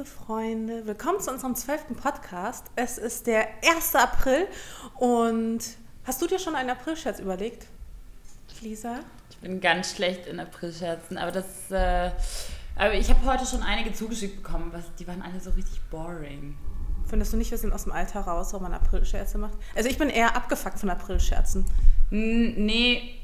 liebe Freunde, willkommen zu unserem zwölften Podcast. Es ist der 1. April und hast du dir schon einen Aprilscherz überlegt, Lisa? Ich bin ganz schlecht in Aprilscherzen, aber das, äh, aber ich habe heute schon einige zugeschickt bekommen, was, die waren alle so richtig boring. Findest du nicht, wir sind aus dem Alter raus, wo man Aprilscherze macht? Also ich bin eher abgefuckt von Aprilscherzen. Nee,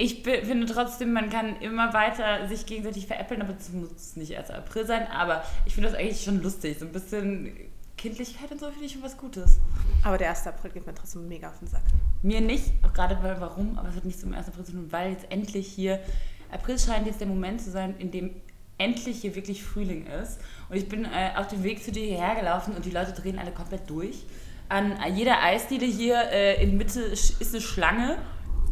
ich finde trotzdem, man kann immer weiter sich gegenseitig veräppeln, aber es muss nicht erst April sein. Aber ich finde das eigentlich schon lustig. So ein bisschen Kindlichkeit und so finde ich schon was Gutes. Aber der 1. April geht mir trotzdem mega auf den Sack. Mir nicht, auch gerade weil warum, aber es hat nichts zum 1. April zu tun, weil jetzt endlich hier, April scheint jetzt der Moment zu sein, in dem endlich hier wirklich Frühling ist. Und ich bin äh, auf dem Weg zu dir hierher gelaufen und die Leute drehen alle komplett durch. An jeder Eisdiele hier äh, in Mitte ist eine Schlange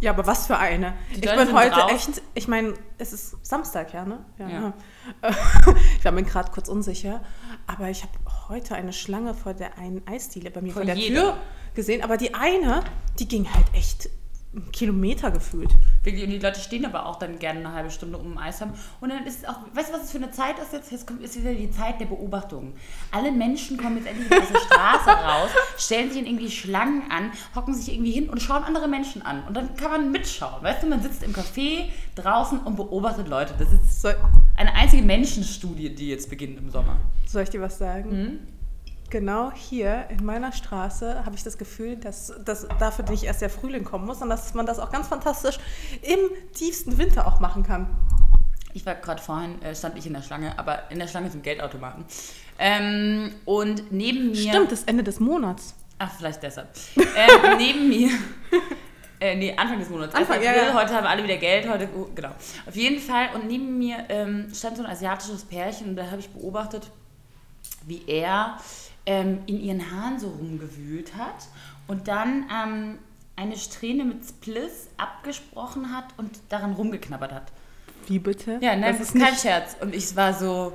ja, aber was für eine. Die ich bin heute draußen. echt, ich meine, es ist Samstag, ja, ne? Ja. ja. ich war mir gerade kurz unsicher, aber ich habe heute eine Schlange vor der einen Eisdiele bei mir vor, vor der jeder. Tür gesehen, aber die eine, die ging halt echt Kilometer gefühlt. Und die Leute stehen aber auch dann gerne eine halbe Stunde um Eis haben. Und dann ist es auch, weißt du, was es für eine Zeit ist jetzt? Jetzt kommt, ist wieder die Zeit der Beobachtung. Alle Menschen kommen jetzt endlich aus der Straße raus, stellen sich in irgendwie Schlangen an, hocken sich irgendwie hin und schauen andere Menschen an. Und dann kann man mitschauen. Weißt du, man sitzt im Café draußen und beobachtet Leute. Das ist eine einzige Menschenstudie, die jetzt beginnt im Sommer. Soll ich dir was sagen? Mhm genau hier in meiner Straße habe ich das Gefühl, dass, dass dafür nicht erst der Frühling kommen muss, sondern dass man das auch ganz fantastisch im tiefsten Winter auch machen kann. Ich war gerade vorhin, äh, stand ich in der Schlange, aber in der Schlange zum Geldautomaten. Ähm, und neben mir. Stimmt, das Ende des Monats. Ach, vielleicht deshalb. ähm, neben mir. Äh, nee, Anfang des Monats. Anfang, April, ja, ja. Heute haben alle wieder Geld. Heute, oh, genau. Auf jeden Fall. Und neben mir ähm, stand so ein asiatisches Pärchen und da habe ich beobachtet, wie er ähm, in ihren Haaren so rumgewühlt hat und dann ähm, eine Strähne mit Spliss abgesprochen hat und daran rumgeknabbert hat. Wie bitte? Ja, nein, das, ist kein Scherz. Und ich war so,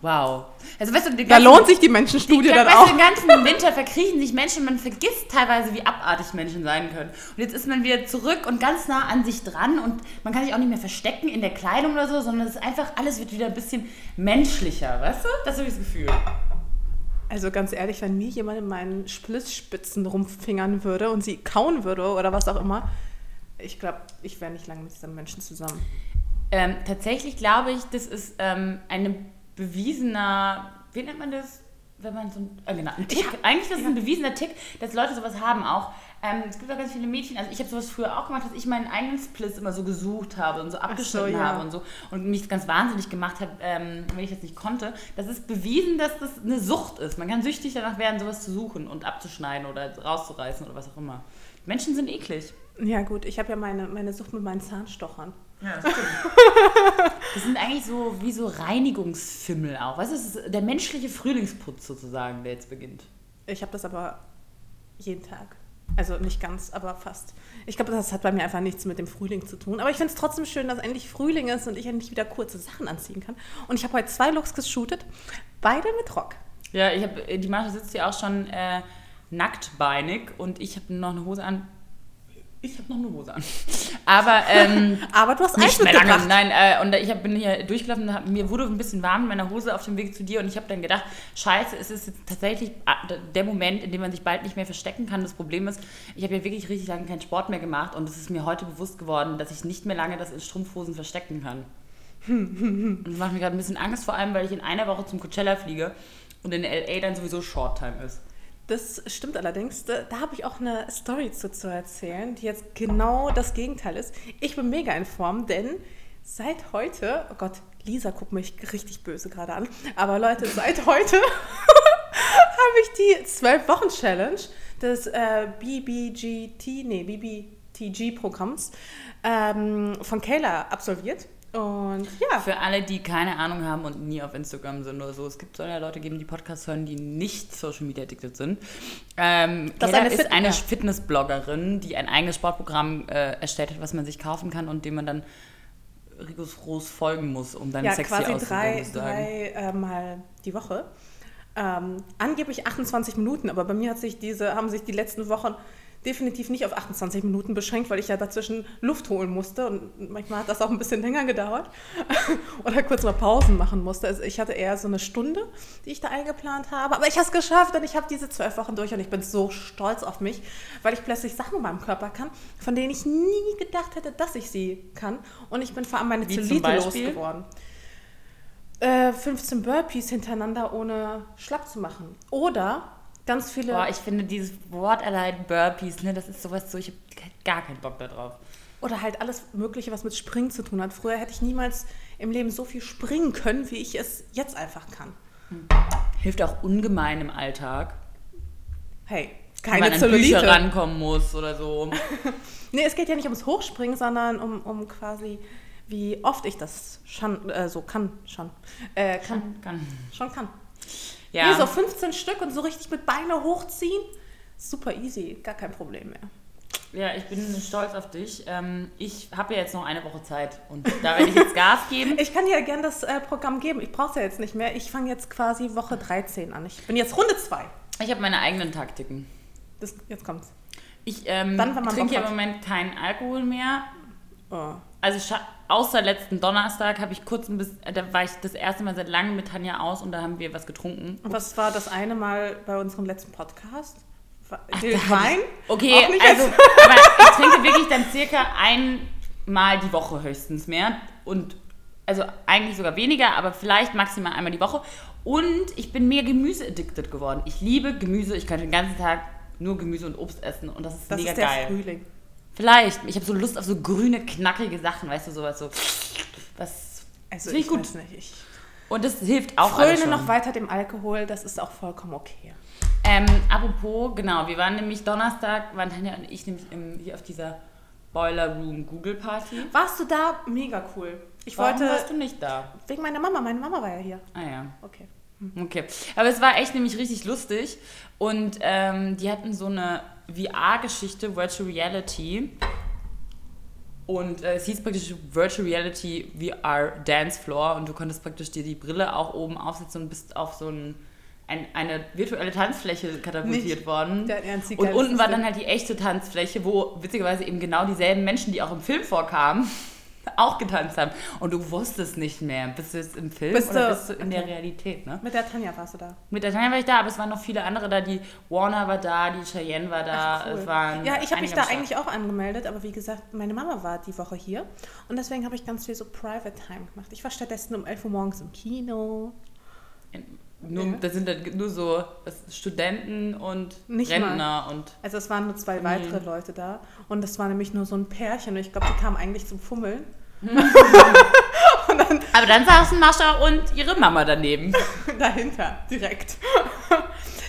wow. Also, weißt du, ganzen, da lohnt sich die Menschenstudie die, dann weißt auch. Den ganzen Winter verkriechen sich Menschen, man vergisst teilweise, wie abartig Menschen sein können. Und jetzt ist man wieder zurück und ganz nah an sich dran und man kann sich auch nicht mehr verstecken in der Kleidung oder so, sondern es ist einfach, alles wird wieder ein bisschen menschlicher, weißt du? Das habe ich das Gefühl. Also ganz ehrlich, wenn mir jemand in meinen Splissspitzen rumfingern würde und sie kauen würde oder was auch immer, ich glaube, ich wäre nicht lange mit diesen Menschen zusammen. Ähm, tatsächlich glaube ich, das ist ähm, ein bewiesener, wie nennt man das? Wenn man so ein, äh, genau, ein Tick, eigentlich ist es ein bewiesener Tick, dass Leute sowas haben auch. Ähm, es gibt auch ganz viele Mädchen, also ich habe sowas früher auch gemacht, dass ich meinen eigenen Spliss immer so gesucht habe und so abgeschnitten so, ja. habe und so und mich ganz wahnsinnig gemacht habe, ähm, wenn ich das nicht konnte. Das ist bewiesen, dass das eine Sucht ist. Man kann süchtig danach werden, sowas zu suchen und abzuschneiden oder rauszureißen oder was auch immer. Menschen sind eklig. Ja gut, ich habe ja meine, meine Sucht mit meinen Zahnstochern. Ja, das stimmt. das sind eigentlich so wie so Reinigungsfimmel auch. Was ist der menschliche Frühlingsputz sozusagen, der jetzt beginnt? Ich habe das aber jeden Tag. Also nicht ganz, aber fast. Ich glaube, das hat bei mir einfach nichts mit dem Frühling zu tun. Aber ich finde es trotzdem schön, dass endlich Frühling ist und ich endlich wieder kurze Sachen anziehen kann. Und ich habe heute zwei Looks geshootet, beide mit Rock. Ja, ich habe die Marsha sitzt hier auch schon äh, nacktbeinig und ich habe noch eine Hose an, ich habe noch eine Hose an. Aber, ähm, Aber du hast nicht mehr lange. Nein, äh, und ich hab, bin hier durchgelaufen, und mir wurde ein bisschen warm in meiner Hose auf dem Weg zu dir und ich habe dann gedacht, scheiße, es ist jetzt tatsächlich ah, der Moment, in dem man sich bald nicht mehr verstecken kann. Das Problem ist, ich habe ja wirklich richtig lange keinen Sport mehr gemacht und es ist mir heute bewusst geworden, dass ich nicht mehr lange das in Strumpfhosen verstecken kann. und das macht mir gerade ein bisschen Angst, vor allem, weil ich in einer Woche zum Coachella fliege und in L.A. dann sowieso Short-Time ist. Das stimmt allerdings. Da, da habe ich auch eine Story zu, zu erzählen, die jetzt genau das Gegenteil ist. Ich bin mega in Form, denn seit heute, oh Gott, Lisa guckt mich richtig böse gerade an, aber Leute, seit heute habe ich die 12-Wochen-Challenge des äh, BBGT, nee, BBTG-Programms ähm, von Kayla absolviert. Und ja. Für alle, die keine Ahnung haben und nie auf Instagram sind oder so, es gibt so ja Leute geben, die Podcasts hören, die nicht Social Media addicted sind. Ähm, das eine ist eine Fitnessbloggerin, die ein eigenes Sportprogramm äh, erstellt hat, was man sich kaufen kann und dem man dann rigoros folgen muss, um dann ja, sexy quasi drei, drei äh, Mal die Woche. Ähm, angeblich 28 Minuten, aber bei mir hat sich diese, haben sich die letzten Wochen definitiv nicht auf 28 Minuten beschränkt, weil ich ja dazwischen Luft holen musste und manchmal hat das auch ein bisschen länger gedauert oder kurz mal Pausen machen musste. Also ich hatte eher so eine Stunde, die ich da eingeplant habe, aber ich habe es geschafft und ich habe diese zwölf Wochen durch und ich bin so stolz auf mich, weil ich plötzlich Sachen in meinem Körper kann, von denen ich nie gedacht hätte, dass ich sie kann und ich bin vor allem meine Wie Zellulite losgeworden. Äh, 15 Burpees hintereinander ohne schlapp zu machen. Oder ganz viele. Boah, ich finde dieses Wort allein Burpees, ne, das ist sowas so, ich habe gar keinen Bock da drauf. Oder halt alles Mögliche, was mit Springen zu tun hat. Früher hätte ich niemals im Leben so viel springen können, wie ich es jetzt einfach kann. Hilft auch ungemein im Alltag. Hey, Wenn man keine an Bücher Zellulite. rankommen muss oder so. Nee, es geht ja nicht ums Hochspringen, sondern um, um quasi, wie oft ich das schon, äh, so kann, schon, äh, kann, Kann. schon kann. Ja. Nee, so 15 Stück und so richtig mit Beine hochziehen. Super easy, gar kein Problem mehr. Ja, ich bin stolz auf dich. Ähm, ich habe ja jetzt noch eine Woche Zeit und da werde ich jetzt Gas geben. Ich kann dir ja gern das äh, Programm geben. Ich brauche es ja jetzt nicht mehr. Ich fange jetzt quasi Woche 13 an. Ich bin jetzt Runde 2. Ich habe meine eigenen Taktiken. Das, jetzt kommt's. Ich ähm, Dann, trinke im. Moment keinen Alkohol mehr. Oh. Also außer letzten Donnerstag habe ich kurz ein bisschen, da war ich das erste Mal seit langem mit Tanja aus und da haben wir was getrunken. Und was war das eine Mal bei unserem letzten Podcast? Den Wein? Okay, also ich trinke wirklich dann circa einmal die Woche höchstens mehr und also eigentlich sogar weniger, aber vielleicht maximal einmal die Woche. Und ich bin mehr Gemüse-addicted geworden. Ich liebe Gemüse. Ich könnte den ganzen Tag nur Gemüse und Obst essen und das ist Das mega ist der geil. Frühling. Vielleicht. Ich habe so Lust auf so grüne, knackige Sachen, weißt du, sowas so. Was. Also ich gut. weiß nicht. Ich Und das hilft auch fröne noch weiter dem Alkohol. Das ist auch vollkommen okay. Ähm, apropos, genau, wir waren nämlich Donnerstag, waren Tanja und ich nämlich im, hier auf dieser Boiler Room Google Party. Warst du da? Mega cool. Ich Warum wollte... warst du nicht da? Wegen meiner Mama. Meine Mama war ja hier. Ah ja. Okay. Okay. Aber es war echt nämlich richtig lustig. Und ähm, die hatten so eine VR-Geschichte, Virtual Reality. Und äh, es hieß praktisch Virtual Reality VR Dance Floor. Und du konntest praktisch dir die Brille auch oben aufsetzen und bist auf so ein, ein, eine virtuelle Tanzfläche katapultiert Nicht worden. einzige Und unten war dann halt die echte Tanzfläche, wo witzigerweise eben genau dieselben Menschen, die auch im Film vorkamen, auch getanzt haben. Und du wusstest nicht mehr, bist du jetzt im Film Bist oder du- bist du in der Realität, ne? Mit der Tanja warst du da. Mit der Tanja war ich da, aber es waren noch viele andere da. Die Warner war da, die Cheyenne war da. Cool. Es waren ja, ich habe mich da Start. eigentlich auch angemeldet, aber wie gesagt, meine Mama war die Woche hier und deswegen habe ich ganz viel so Private Time gemacht. Ich war stattdessen um 11 Uhr morgens im Kino. Nur, Ja. Das sind dann nur so Studenten und Nicht Rentner und. Also es waren nur zwei Mhm. weitere Leute da und das war nämlich nur so ein Pärchen und ich glaube, die kamen eigentlich zum Fummeln. Aber dann saßen Mascha und ihre Mama daneben. Dahinter, direkt.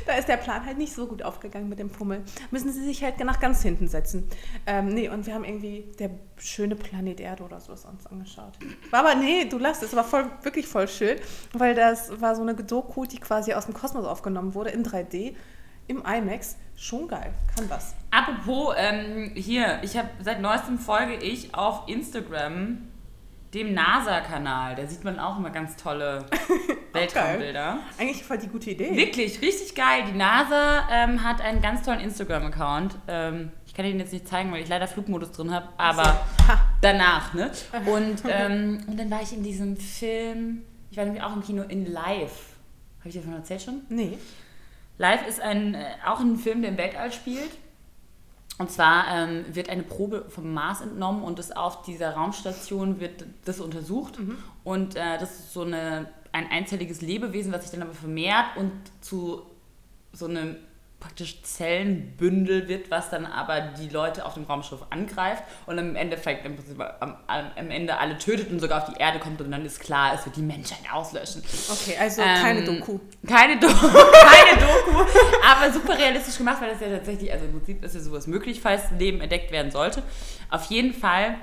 Da ist der Plan halt nicht so gut aufgegangen mit dem Fummel. Müssen sie sich halt nach ganz hinten setzen. Ähm, nee, und wir haben irgendwie der schöne Planet Erde oder sowas uns angeschaut. War aber, nee, du lachst, es war voll, wirklich voll schön, weil das war so eine Doku, die quasi aus dem Kosmos aufgenommen wurde in 3D im IMAX. Schon geil, kann das. Apropos, ähm, hier, ich habe seit neuestem folge ich auf Instagram dem NASA-Kanal. Da sieht man auch immer ganz tolle Weltraumbilder. Eigentlich voll die gute Idee. Wirklich, richtig geil. Die NASA ähm, hat einen ganz tollen Instagram-Account. Ähm, ich kann den jetzt nicht zeigen, weil ich leider Flugmodus drin habe, aber danach, ne? Und, ähm, und dann war ich in diesem Film, ich war nämlich auch im Kino in Live. Habe ich dir davon erzählt schon? Nee. Live ist ein, äh, auch ein Film, der im Weltall spielt. Und zwar ähm, wird eine Probe vom Mars entnommen und ist auf dieser Raumstation wird das untersucht. Und äh, das ist so eine, ein einzelliges Lebewesen, was sich dann aber vermehrt und zu so einem praktisch Zellenbündel wird, was dann aber die Leute auf dem Raumschiff angreift und im Endeffekt im Prinzip am, am, am Ende alle tötet und sogar auf die Erde kommt und dann ist klar, es wird die Menschheit auslöschen. Okay, also Ähm, keine Doku. Keine Doku, keine Doku, aber super realistisch gemacht, weil das ja tatsächlich, also im Prinzip ist ja sowas möglich, falls Leben entdeckt werden sollte. Auf jeden Fall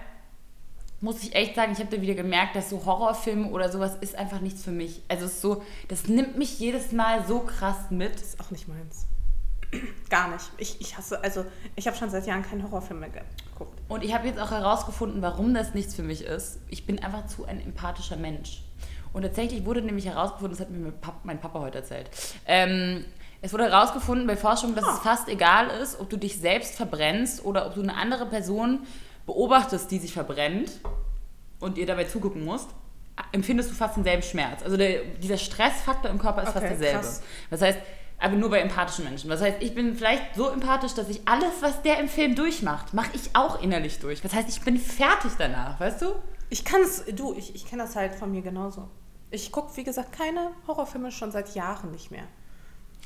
muss ich echt sagen, ich habe da wieder gemerkt, dass so Horrorfilme oder sowas ist einfach nichts für mich. Also es ist so, das nimmt mich jedes Mal so krass mit. ist auch nicht meins. Gar nicht. Ich, ich hasse, also ich habe schon seit Jahren keinen Horrorfilm mehr geguckt. Und ich habe jetzt auch herausgefunden, warum das nichts für mich ist. Ich bin einfach zu ein empathischer Mensch. Und tatsächlich wurde nämlich herausgefunden, das hat mir mein Pap- mein Papa heute erzählt, ähm, Es wurde herausgefunden bei Forschung, dass Ah. es fast egal ist, ob du dich selbst verbrennst oder ob du eine andere Person beobachtest, die sich verbrennt und ihr dabei zugucken musst, empfindest du fast denselben Schmerz. Also der, dieser Stressfaktor im Körper ist fast Okay, derselbe. krass. Das heißt, aber nur bei empathischen Menschen. Das heißt, ich bin vielleicht so empathisch, dass ich alles, was der im Film durchmacht, mache ich auch innerlich durch. Das heißt, ich bin fertig danach, weißt du? Ich kann es, du, ich, ich kenne das halt von mir genauso. Ich gucke, wie gesagt, keine Horrorfilme schon seit Jahren nicht mehr.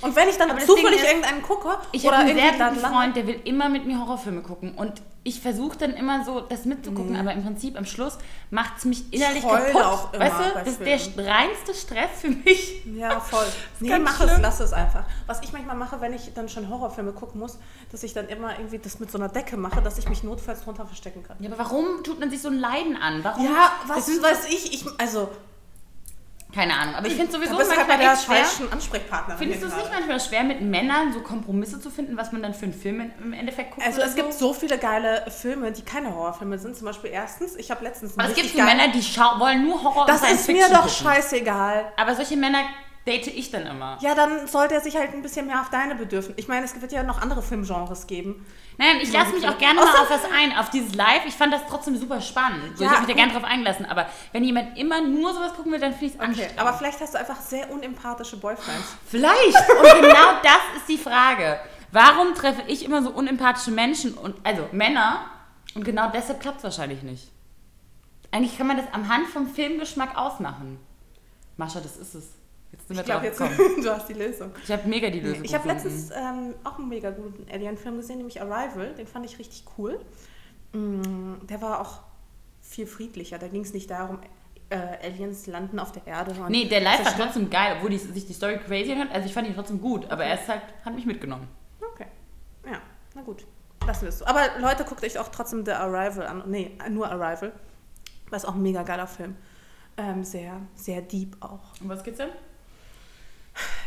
Und wenn ich dann zufällig ist, irgendeinen gucke Ich oder habe einen sehr guten Freund, der will immer mit mir Horrorfilme gucken. Und ich versuche dann immer so, das mitzugucken, aber im Prinzip am Schluss macht es mich innerlich kaputt. auch immer weißt du, das ist der reinste Stress für mich. Ja, voll. Nee, mach es, schlimm. lass es einfach. Was ich manchmal mache, wenn ich dann schon Horrorfilme gucken muss, dass ich dann immer irgendwie das mit so einer Decke mache, dass ich mich notfalls drunter verstecken kann. Ja, aber warum tut man sich so ein Leiden an? Warum? Ja, Das was weiß ich, ich, also, Keine Ahnung, aber ich finde sowieso bist du halt bei manchmal der echt schwer. falschen Ansprechpartnerin. Findest du es nicht manchmal schwer, mit Männern so Kompromisse zu finden, was man dann für einen Film im Endeffekt guckt? Also es gibt so viele geile Filme, die keine Horrorfilme sind. Zum Beispiel erstens, ich habe letztens Aber es gibt so Männer, die wollen nur Horror Das ist mir doch gucken. scheißegal. Aber solche Männer date ich dann immer. Ja, dann sollte er sich halt ein bisschen mehr auf deine Bedürfnisse. Ich meine, es wird ja noch andere Filmgenres geben. Nein, ich lasse mich auch gerne mal auf was ein, auf dieses Live. Ich fand das trotzdem super spannend. So, Ja, ich habe mich da gerne drauf eingelassen. Aber wenn jemand immer nur sowas gucken will, dann finde ich es Okay, anstrengend. aber vielleicht hast du einfach sehr unempathische Boyfriends. Vielleicht. Und genau das ist die Frage. Warum treffe ich immer so unempathische Menschen und also Männer? Und genau deshalb klappt es wahrscheinlich nicht. Eigentlich kann man das am Hand vom Filmgeschmack ausmachen. Mascha, das ist es. Jetzt sind wir Ich glaube jetzt, du hast die Lösung. Ich habe mega die Lösung Ich habe letztens ähm, auch einen mega guten Alien-Film gesehen, nämlich Arrival. Den fand ich richtig cool. Mm, der war auch viel friedlicher. Da ging es nicht darum, äh, Aliens landen auf der Erde. und Nee, der Live war trotzdem geil, obwohl die, sich die Story crazy anhört. Also ich fand ihn trotzdem gut, aber er ist halt, hat mich mitgenommen. Okay. Ja, na gut. Lassen wir es so. Aber Leute, guckt euch auch trotzdem The Arrival an. Nee, nur Arrival. Ist auch ein mega geiler Film. Ähm, sehr, sehr deep auch. Um was geht's denn?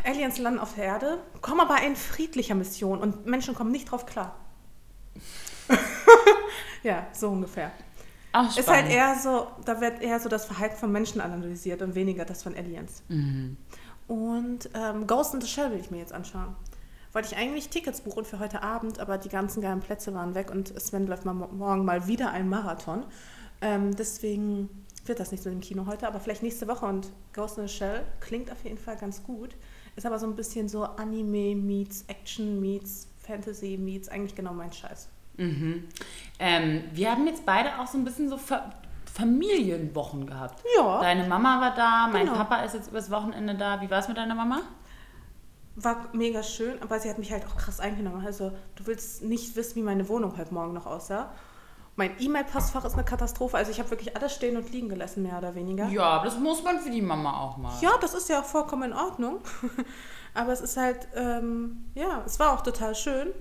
Aliens landen auf der Erde, kommen aber in friedlicher Mission und Menschen kommen nicht drauf klar. ja, so ungefähr. Ach, Ist halt eher so, da wird eher so das Verhalten von Menschen analysiert und weniger das von Aliens. Mhm. Und ähm, Ghost in the Shell will ich mir jetzt anschauen. Wollte ich eigentlich Tickets buchen für heute Abend, aber die ganzen geilen Plätze waren weg und Sven läuft mal mo- morgen mal wieder ein Marathon. Ähm, deswegen wird das nicht so im Kino heute, aber vielleicht nächste Woche. Und Ghost in the Shell klingt auf jeden Fall ganz gut. Ist aber so ein bisschen so Anime meets Action meets Fantasy meets eigentlich genau mein Scheiß. Mhm. Ähm, wir haben jetzt beide auch so ein bisschen so Fa Familienwochen gehabt. Ja. Deine Mama war da, mein Genau. Papa ist jetzt übers Wochenende da. Wie war es mit deiner Mama? War mega schön, aber sie hat mich halt auch krass eingenommen. Also, du willst nicht wissen, wie meine Wohnung heute Morgen noch aussah. Mein E-Mail-Postfach ist eine Katastrophe. Also, ich habe wirklich alles stehen und liegen gelassen, mehr oder weniger. Ja, aber das muss man für die Mama auch mal. Ja, das ist ja auch vollkommen in Ordnung. aber es ist halt, ähm, ja, es war auch total schön.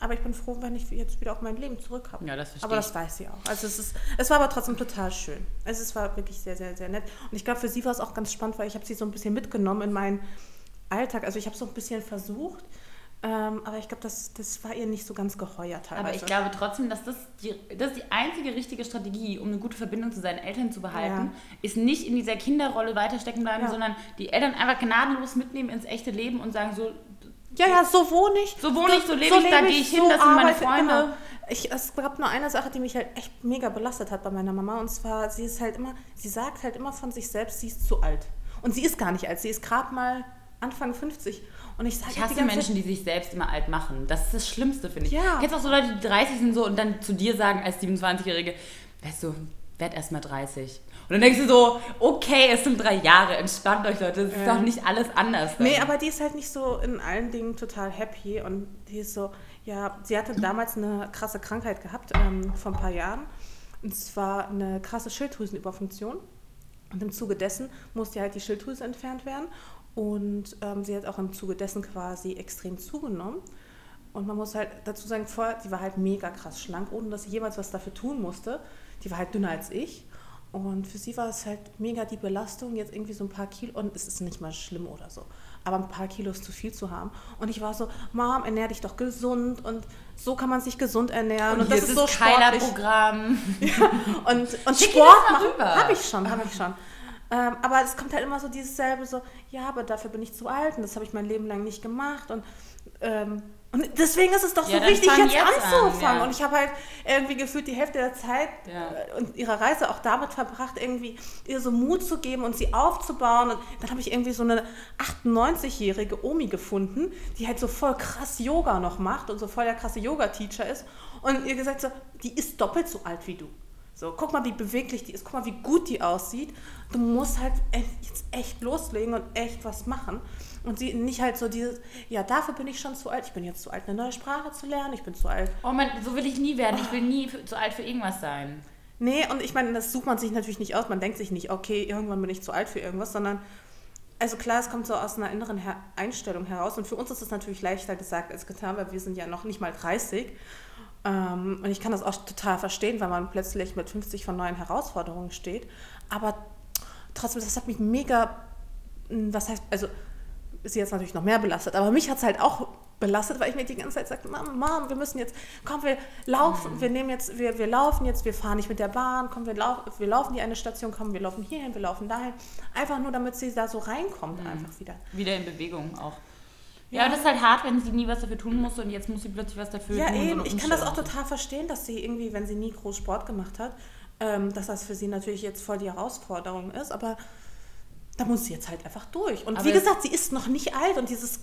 Aber ich bin froh, wenn ich jetzt wieder auch mein Leben zurück habe. Ja, das verstehe Aber das weiß sie auch. Also es, ist, es war aber trotzdem total schön. Also es war wirklich sehr, sehr, sehr nett. Und ich glaube, für sie war es auch ganz spannend, weil ich habe sie so ein bisschen mitgenommen in meinen Alltag. Also ich habe so ein bisschen versucht, ähm, aber ich glaube, das, das war ihr nicht so ganz geheuer teilweise. Aber ich glaube trotzdem, dass das die, das die einzige richtige Strategie, um eine gute Verbindung zu seinen Eltern zu behalten, ist nicht in dieser Kinderrolle weiter stecken bleiben, Ja. sondern die Eltern einfach gnadenlos mitnehmen ins echte Leben und sagen so, Ja, ja, so wohne ich. So wohne ich, so lebe ich, da gehe ich hin, das sind meine Freunde. Genau. Ich, es gab nur eine Sache, die mich halt echt mega belastet hat bei meiner Mama. Und zwar, sie ist halt immer, sie sagt halt immer von sich selbst, sie ist zu alt. Und sie ist gar nicht alt, sie ist gerade mal Anfang 50. Und ich sage Ich hasse Menschen, die sich selbst immer alt machen. Das ist das Schlimmste, finde ich. Ja. Kennst auch so Leute, die 30 sind so und dann zu dir sagen als 27-Jährige, weißt du, werd erst mal 30. Und dann denkst du so, okay, es sind drei Jahre, entspannt euch Leute, es ist Ja. doch nicht alles anders. dann. Nee, aber die ist halt nicht so in allen Dingen total happy und die ist so, ja, sie hatte damals eine krasse Krankheit gehabt, ähm, vor ein paar Jahren. Und zwar eine krasse Schilddrüsenüberfunktion. Und im Zuge dessen musste halt die Schilddrüse entfernt werden. Und ähm, sie hat auch im Zuge dessen quasi extrem zugenommen. Und man muss halt dazu sagen, vorher, die war halt mega krass schlank, ohne dass sie jemals was dafür tun musste. Die war halt dünner als ich. Und für sie war es halt mega die Belastung, jetzt irgendwie so ein paar Kilo, und es ist nicht mal schlimm oder so, aber ein paar Kilos zu viel zu haben. Und ich war so, Mom, ernähr dich doch gesund und so kann man sich gesund ernähren. Und, hier das ist so Kyla sportlich. Programm. Und, und ihr Sport habe ich schon, habe ich schon. Ähm, aber es kommt halt immer so dieses selbe, so, ja, aber dafür bin ich zu alt und das habe ich mein Leben lang nicht gemacht und ähm, und deswegen ist es doch so Ja, dann wichtig, jetzt, jetzt an, anzufangen. ja. Und ich habe halt irgendwie gefühlt die Hälfte der Zeit Ja. äh, und ihrer Reise auch damit verbracht, irgendwie ihr so Mut zu geben und sie aufzubauen. Und dann habe ich irgendwie so eine 98-jährige Omi gefunden, die halt so voll krass Yoga noch macht und so voll der krasse Yoga-Teacher ist. Und ihr gesagt so, die ist doppelt so alt wie du. So, guck mal, wie beweglich die ist, guck mal, wie gut die aussieht. Du musst halt echt, jetzt echt loslegen und echt was machen. Und sie nicht halt so dieses, ja, dafür bin ich schon zu alt, ich bin jetzt zu alt, eine neue Sprache zu lernen, ich bin zu alt. Oh Mann, so will ich nie werden. Ich will nie für, zu alt für irgendwas sein. Nee, und ich meine, das sucht man sich natürlich nicht aus. Man denkt sich nicht, okay, irgendwann bin ich zu alt für irgendwas, sondern, also klar, es kommt so aus einer inneren Her Einstellung heraus. Und für uns ist es natürlich leichter gesagt als getan, weil wir sind ja noch nicht mal 30. Ähm, und ich kann das auch total verstehen, weil man plötzlich mit 50 von neuen Herausforderungen steht. Aber trotzdem, das hat mich mega, mh, was heißt, also ist sie jetzt natürlich noch mehr belastet, aber mich hat es halt auch belastet, weil ich mir die ganze Zeit sagte, Mom, Mom, wir müssen jetzt, komm, wir laufen, wir nehmen jetzt, wir, wir laufen jetzt, wir fahren nicht mit der Bahn, komm, wir, lau wir laufen die eine Station, komm, wir laufen hierhin, wir laufen dahin. Einfach nur, damit sie da so reinkommt, einfach wieder. Wieder in Bewegung auch. Ja, aber das ist halt hart, wenn sie nie was dafür tun musste und jetzt muss sie plötzlich was dafür Ja, tun. so eben. eine Ich kann das auch total verstehen, dass sie irgendwie, wenn sie nie groß Sport gemacht hat, ähm, dass das für sie natürlich jetzt voll die Herausforderung ist, aber da muss sie jetzt halt einfach durch. Und Aber wie es- gesagt, sie ist noch nicht alt und dieses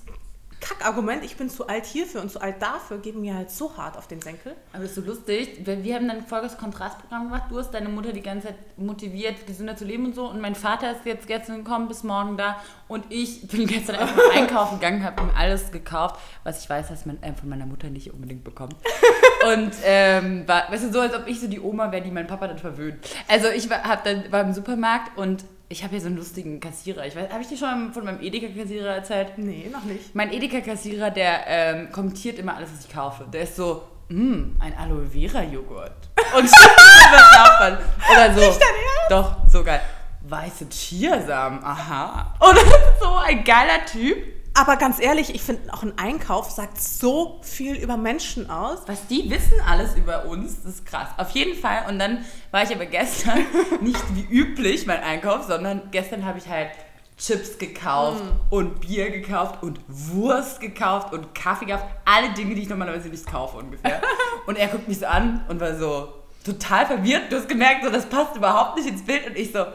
Kackargument, ich bin zu alt hierfür und zu alt dafür, geht mir halt so hart auf den Senkel. Aber das ist so lustig. weil Wir haben dann folgendes Kontrastprogramm gemacht. Du hast deine Mutter die ganze Zeit motiviert, gesünder zu leben und so. Und mein Vater ist jetzt gestern gekommen, bis morgen da. Und ich bin gestern einfach einkaufen gegangen, habe ihm alles gekauft, was ich weiß, dass man äh, von meiner Mutter nicht unbedingt bekommt. Und ähm, war, weißt du, so als ob ich so die Oma wäre, die mein Papa dann verwöhnt. Also ich war, hab dann, war im Supermarkt und ich habe hier so einen lustigen Kassierer. Ich weiß, habe ich dir schon von meinem Edeka-Kassierer erzählt? Nee, noch nicht. Mein Edeka-Kassierer, der ähm, kommentiert immer alles, was ich kaufe. Der ist so, mmm, ein Aloe Vera Joghurt. Und was? Oder so. Nicht? Doch, so geil. Weiße Chiasamen, aha. Und das ist so ein geiler Typ. Aber ganz ehrlich, ich finde auch ein Einkauf sagt so viel über Menschen aus. Was die wissen alles über uns, das ist krass. Auf jeden Fall. Und dann war ich aber gestern nicht wie üblich mein Einkauf, sondern gestern habe ich halt Chips gekauft und Bier gekauft und Wurst gekauft und Kaffee gekauft. Alle Dinge, die ich normalerweise nicht kaufe ungefähr. Und er guckt mich so an und war so total verwirrt. Du hast gemerkt, so, das passt überhaupt nicht ins Bild. Und ich so,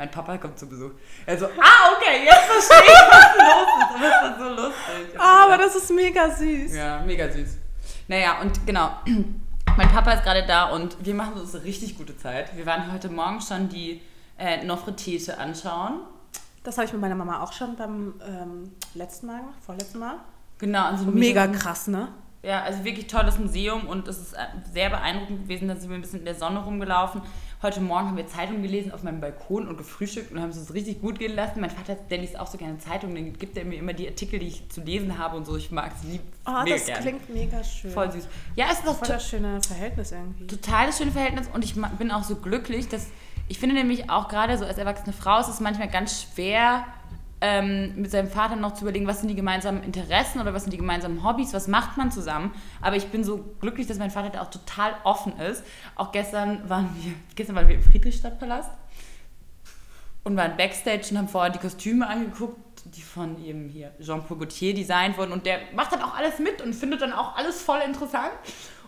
mein Papa kommt zu Besuch. Er so, ah, okay, jetzt verstehe ich, was los ist. Das war so lustig. Ah, aber das ist mega süß. Ja, mega süß. Naja, und genau. Mein Papa ist gerade da und wir machen uns eine richtig gute Zeit. Wir waren heute Morgen schon die äh, Nofretete anschauen. Das habe ich mit meiner Mama auch schon beim ähm, letzten Mal gemacht, vorletzten Mal. Genau, also Mega krass, ne? Ja, also wirklich tolles Museum und es ist äh, sehr beeindruckend gewesen. Da sind wir ein bisschen in der Sonne rumgelaufen. Heute Morgen haben wir Zeitung gelesen auf meinem Balkon und gefrühstückt und haben es uns richtig gut gehen lassen. Mein Vater, der liest auch so gerne Zeitungen, dann gibt er mir immer die Artikel, die ich zu lesen habe und so. Ich mag sie lieb. Oh, das gern. klingt mega schön. voll süß. Ja, es ist auch Voll das schöne Verhältnis irgendwie. total das schöne Verhältnis und ich bin auch so glücklich, dass ich finde nämlich auch gerade so als erwachsene Frau ist es manchmal ganz schwer, ähm, mit seinem Vater noch zu überlegen, was sind die gemeinsamen Interessen oder was sind die gemeinsamen Hobbys, was macht man zusammen. Aber ich bin so glücklich, dass mein Vater da auch total offen ist. Auch gestern waren wir, gestern waren wir im Friedrichstadtpalast und waren Backstage und haben vorher die Kostüme angeguckt, die von ihm hier Jean-Paul Gaultier designt wurden. Und der macht dann auch alles mit und findet dann auch alles voll interessant.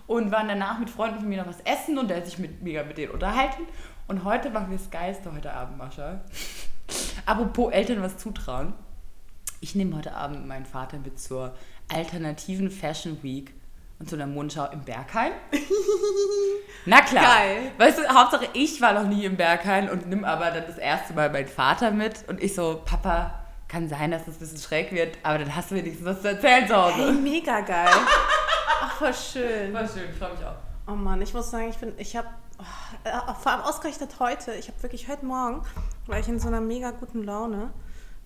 Und waren danach mit Freunden von mir noch was essen und der hat sich mit, mega mit denen unterhalten. Und heute machen wir das Geiste heute Abend, Mascha. Apropos Eltern was zutrauen. Ich nehme heute Abend meinen Vater mit zur alternativen Fashion Week und zu einer Mondschau im Berghain. Na klar. Geil. Weißt du, Hauptsache ich war noch nie im Berghain und nimm aber dann das erste Mal meinen Vater mit. Und ich so, Papa, kann sein, dass das ein bisschen schräg wird, aber dann hast du wenigstens was zu erzählen zu Hey, Hause. mega geil. Ach, voll schön. War schön, ich freue mich auch. Oh Mann, ich muss sagen, ich bin, ich habe, oh, äh, vor allem ausgerechnet heute, ich habe wirklich heute Morgen, war ich in so einer mega guten Laune,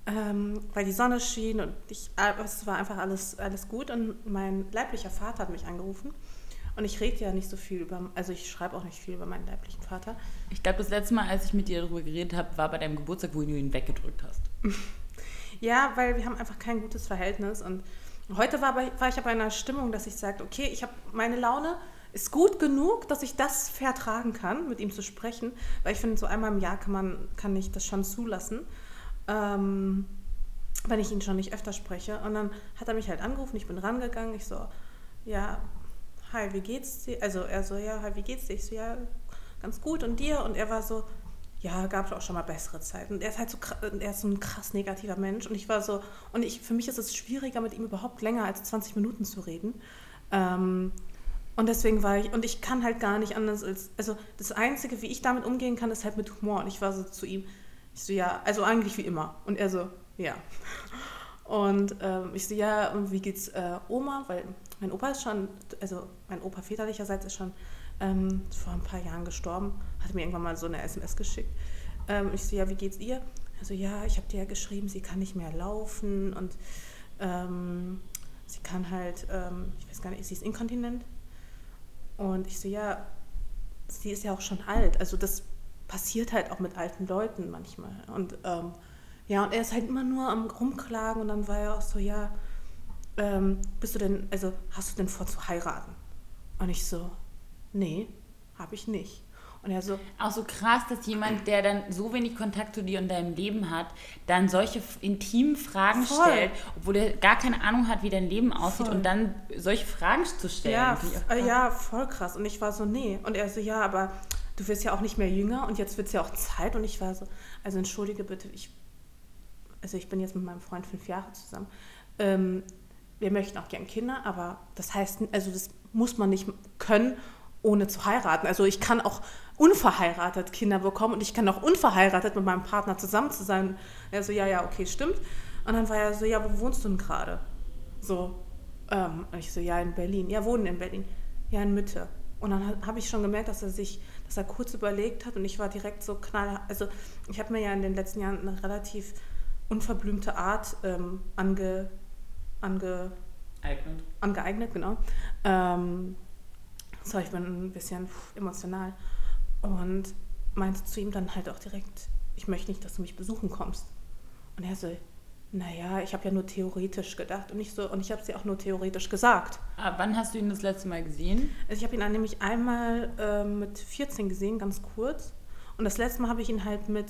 ähm, weil die Sonne schien und ich, äh, es war einfach alles, alles gut und mein leiblicher Vater hat mich angerufen und ich rede ja nicht so viel über, also ich schreibe auch nicht viel über meinen leiblichen Vater. Ich glaube, das letzte Mal, als ich mit dir darüber geredet habe, war bei deinem Geburtstag, wo du ihn weggedrückt hast. Ja, weil wir haben einfach kein gutes Verhältnis und heute war, bei, war ich aber in einer Stimmung, dass ich sagte, okay, ich habe meine Laune ist gut genug, dass ich das vertragen kann, mit ihm zu sprechen, weil ich finde, so einmal im Jahr kann man, kann ich das schon zulassen, ähm, wenn ich ihn schon nicht öfter spreche. Und dann hat er mich halt angerufen, ich bin rangegangen, ich so, ja, hi, wie geht's dir? Also er so, ja, hi, wie geht's dir? Ich so, ja, ganz gut und dir? Und er war so, ja, gab es auch schon mal bessere Zeiten. Und er ist halt so, er ist so ein krass negativer Mensch. Und ich war so, und ich, für mich ist es schwieriger, mit ihm überhaupt länger als 20 Minuten zu reden. Ähm, und deswegen war ich, und ich kann halt gar nicht anders als, also das Einzige, wie ich damit umgehen kann, ist halt mit Humor. Und ich war so zu ihm, ich so, ja, also eigentlich wie immer. Und er so, ja. Und ähm, ich so, ja, und wie geht's äh, Oma? Weil mein Opa ist schon, also mein Opa väterlicherseits ist schon ähm, vor ein paar Jahren gestorben, hat mir irgendwann mal so eine SMS geschickt. Ähm, ich so, ja, wie geht's ihr? Also ja, ich habe dir ja geschrieben, sie kann nicht mehr laufen und ähm, sie kann halt, ähm, ich weiß gar nicht, sie ist inkontinent. Und ich so, ja, sie ist ja auch schon alt. Also das passiert halt auch mit alten Leuten manchmal. Und ähm, ja, und er ist halt immer nur am Rumklagen und dann war er auch so, ja, ähm, bist du denn, also hast du denn vor zu heiraten? Und ich so, nee, habe ich nicht. Und er so. Auch so krass, dass jemand, der dann so wenig Kontakt zu dir und deinem Leben hat, dann solche intimen Fragen voll. stellt, obwohl er gar keine Ahnung hat, wie dein Leben aussieht voll. und dann solche Fragen zu stellen. Ja, äh, ja, voll krass. Und ich war so, nee. Und er so, ja, aber du wirst ja auch nicht mehr jünger und jetzt wird es ja auch Zeit. Und ich war so, also entschuldige bitte, ich, also ich bin jetzt mit meinem Freund fünf Jahre zusammen. Ähm, wir möchten auch gern Kinder, aber das heißt, also das muss man nicht können, ohne zu heiraten. Also ich kann auch unverheiratet Kinder bekommen und ich kann auch unverheiratet mit meinem Partner zusammen zu sein. Er so, ja, ja, okay, stimmt. Und dann war er so, ja, wo wohnst du denn gerade? So, ähm, und ich so, ja, in Berlin. Ja, wohnen in Berlin. Ja, in Mitte. Und dann habe ich schon gemerkt, dass er sich, dass er kurz überlegt hat und ich war direkt so knall. Also ich habe mir ja in den letzten Jahren eine relativ unverblümte Art ähm, ange, ange, Eignet. angeeignet, genau. Ähm, so, ich bin ein bisschen emotional und meinte zu ihm dann halt auch direkt, ich möchte nicht, dass du mich besuchen kommst. Und er so, naja, ich habe ja nur theoretisch gedacht und ich so und ich habe es dir auch nur theoretisch gesagt. Ah, wann hast du ihn das letzte Mal gesehen? Also ich habe ihn dann nämlich einmal äh, mit 14 gesehen, ganz kurz. Und das letzte Mal habe ich ihn halt mit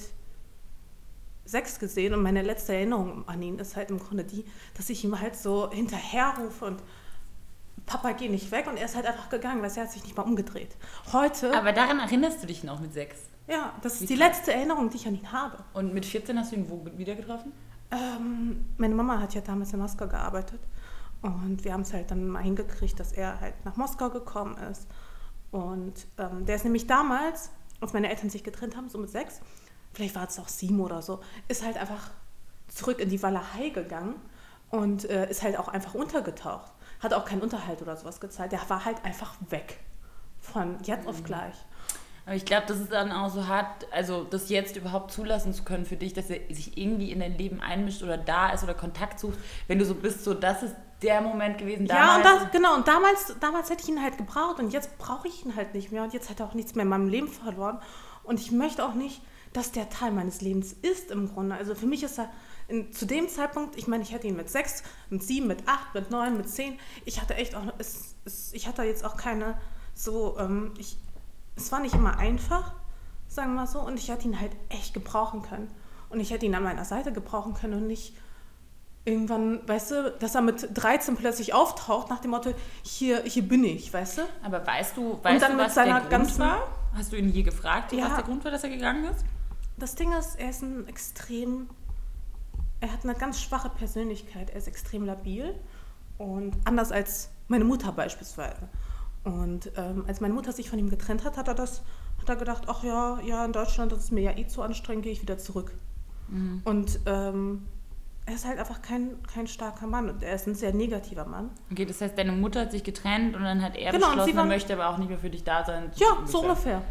sechs gesehen und meine letzte Erinnerung an ihn ist halt im Grunde die, dass ich ihm halt so hinterherrufe und Papa, geh nicht weg und er ist halt einfach gegangen, weil er hat sich nicht mal umgedreht. Heute. Aber daran erinnerst du dich noch mit sechs? Ja, das ist Wie die letzte Erinnerung, die ich an ihn habe. Und mit 14 hast du ihn wo wieder getroffen? Ähm, meine Mama hat ja damals in Moskau gearbeitet und wir haben es halt dann mal hingekriegt, dass er halt nach Moskau gekommen ist. Und ähm, der ist nämlich damals, als meine Eltern sich getrennt haben, so mit sechs, vielleicht war es auch sieben oder so, ist halt einfach zurück in die Walachei gegangen und äh, ist halt auch einfach untergetaucht hat auch keinen Unterhalt oder sowas gezahlt. Der war halt einfach weg. Von jetzt mhm. auf gleich. Aber ich glaube, das ist dann auch so hart, also das jetzt überhaupt zulassen zu können für dich, dass er sich irgendwie in dein Leben einmischt oder da ist oder Kontakt sucht, wenn du so bist, so das ist der Moment gewesen damals. Ja, und das, genau, und damals, damals hätte ich ihn halt gebraucht und jetzt brauche ich ihn halt nicht mehr und jetzt hat er auch nichts mehr in meinem Leben verloren und ich möchte auch nicht, dass der Teil meines Lebens ist im Grunde. Also für mich ist er in, zu dem Zeitpunkt, ich meine, ich hatte ihn mit sechs, mit sieben, mit acht, mit neun, mit zehn. Ich hatte echt auch, es, es, ich hatte jetzt auch keine so, ähm, ich, es war nicht immer einfach, sagen wir mal so, und ich hätte ihn halt echt gebrauchen können. Und ich hätte ihn an meiner Seite gebrauchen können und nicht irgendwann, weißt du, dass er mit 13 plötzlich auftaucht nach dem Motto, hier, hier bin ich, weißt du? Aber weißt du, weißt du was der Grund war? Hast du ihn je gefragt, ja, was der Grund war, dass er gegangen ist? Das Ding ist, er ist ein extrem er hat eine ganz schwache Persönlichkeit. Er ist extrem labil und anders als meine Mutter beispielsweise. Und ähm, als meine Mutter sich von ihm getrennt hat, hat er das, hat er gedacht, ach ja, ja, in Deutschland, das ist mir ja eh zu anstrengend, gehe ich wieder zurück. Mhm. Und ähm, er ist halt einfach kein, kein starker Mann und er ist ein sehr negativer Mann. Okay, das heißt, deine Mutter hat sich getrennt und dann hat er genau, beschlossen, er möchte aber auch nicht mehr für dich da sein. Ja, so ungefähr.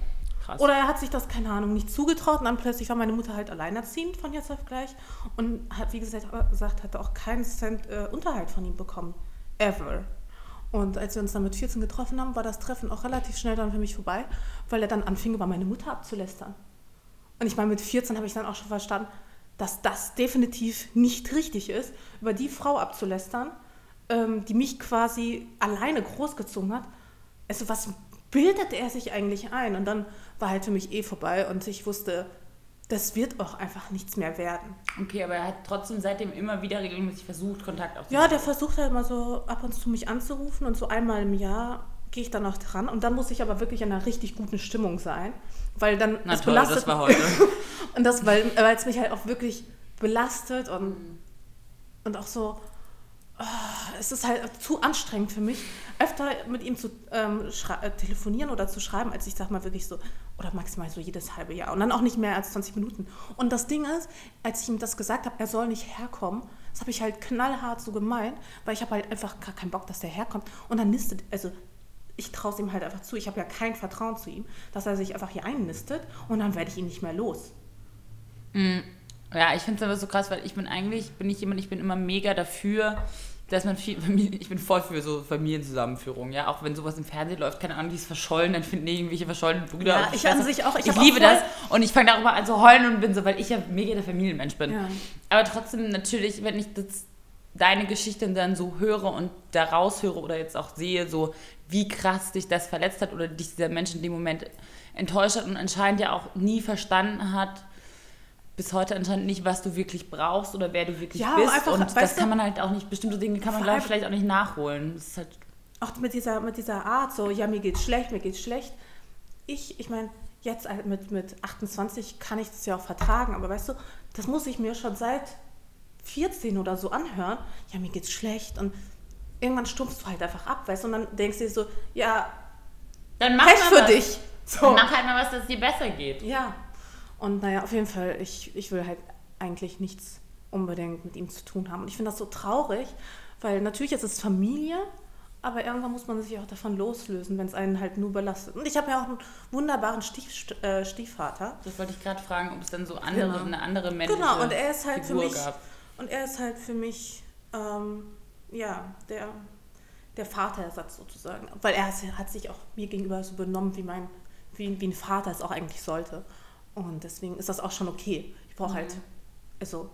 Krass. Oder er hat sich das, keine Ahnung, nicht zugetraut und dann plötzlich war meine Mutter halt alleinerziehend von jetzt auf gleich und hat, wie gesagt, hatte auch keinen Cent äh, Unterhalt von ihm bekommen. Ever. Und als wir uns dann mit 14 getroffen haben, war das Treffen auch relativ schnell dann für mich vorbei, weil er dann anfing, über meine Mutter abzulästern. Und ich meine, mit 14 habe ich dann auch schon verstanden, dass das definitiv nicht richtig ist, über die Frau abzulästern, ähm, die mich quasi alleine großgezogen hat also was bildet er sich eigentlich ein? Und dann war halt für mich eh vorbei und ich wusste, das wird auch einfach nichts mehr werden. Okay, aber er hat trotzdem seitdem immer wieder regelmäßig versucht, Kontakt aufzunehmen. Ja, der versucht halt mal so ab und zu mich anzurufen und so einmal im Jahr gehe ich dann auch dran und dann muss ich aber wirklich in einer richtig guten Stimmung sein, weil dann Na es toll, belastet das war heute. und das weil es mich halt auch wirklich belastet und Mhm. und auch so ah, es ist halt zu anstrengend für mich, öfter mit ihm zu ähm, äh, telefonieren oder zu schreiben, als ich sag mal wirklich so, oder maximal so jedes halbe Jahr. Und dann auch nicht mehr als 20 Minuten. Und das Ding ist, als ich ihm das gesagt habe, er soll nicht herkommen, das habe ich halt knallhart so gemeint, weil ich habe halt einfach gar keinen Bock, dass der herkommt. Und dann nistet, also ich traue es ihm halt einfach zu, ich habe ja kein Vertrauen zu ihm, dass er sich einfach hier einnistet und dann werde ich ihn nicht mehr los. Ja, ich finde es aber so krass, weil ich bin eigentlich, bin ich jemand, ich bin immer mega dafür, dass man viel, ich bin voll für so Familienzusammenführung, ja, auch wenn sowas im Fernsehen läuft, keine Ahnung, die ist verschollen, dann finden irgendwelche verschollenen Brüder. Ja, ich an sich auch. Ich Ich, auch liebe voll- das und ich fange darüber an zu heulen und bin so, weil ich ja mega der Familienmensch bin. Ja. Aber trotzdem natürlich, wenn ich das, deine Geschichte dann so höre und da raushöre oder jetzt auch sehe, so wie krass dich das verletzt hat oder dich dieser Mensch in dem Moment enttäuscht hat und anscheinend ja auch nie verstanden hat, bis heute anscheinend nicht, was du wirklich brauchst oder wer du wirklich Ja, bist. einfach, und das kann man halt auch nicht, bestimmte Dinge kann man, allem- vielleicht auch nicht nachholen. Das ist halt, auch mit dieser, mit dieser Art, so, ja, mir geht's schlecht, mir geht's schlecht. Ich, ich meine, jetzt halt mit, mit 28 kann ich das ja auch vertragen, aber weißt du, das muss ich mir schon seit 14 oder so anhören. Ja, mir geht's schlecht und irgendwann stumpfst du halt einfach ab, weißt du, und dann denkst du dir so, ja, dann mach Pech für was. dich. So. Dann mach halt mal was, dass es dir besser geht. Ja. Und naja, auf jeden Fall, ich, ich will halt eigentlich nichts unbedingt mit ihm zu tun haben. Und ich finde das so traurig, weil natürlich ist es Familie, aber irgendwann muss man sich auch davon loslösen, wenn es einen halt nur belastet. Und ich habe ja auch einen wunderbaren Stief, äh, Stiefvater. Das wollte ich gerade fragen, ob es dann so andere, Genau. eine andere männliche Genau, und er ist halt Figur für mich, gab. und er ist halt für mich, ähm, ja, der, der Vaterersatz sozusagen. Weil er hat, sich auch mir gegenüber so benommen, wie mein, wie, wie ein Vater es auch eigentlich sollte. Und deswegen ist das auch schon okay. Ich brauche halt, also,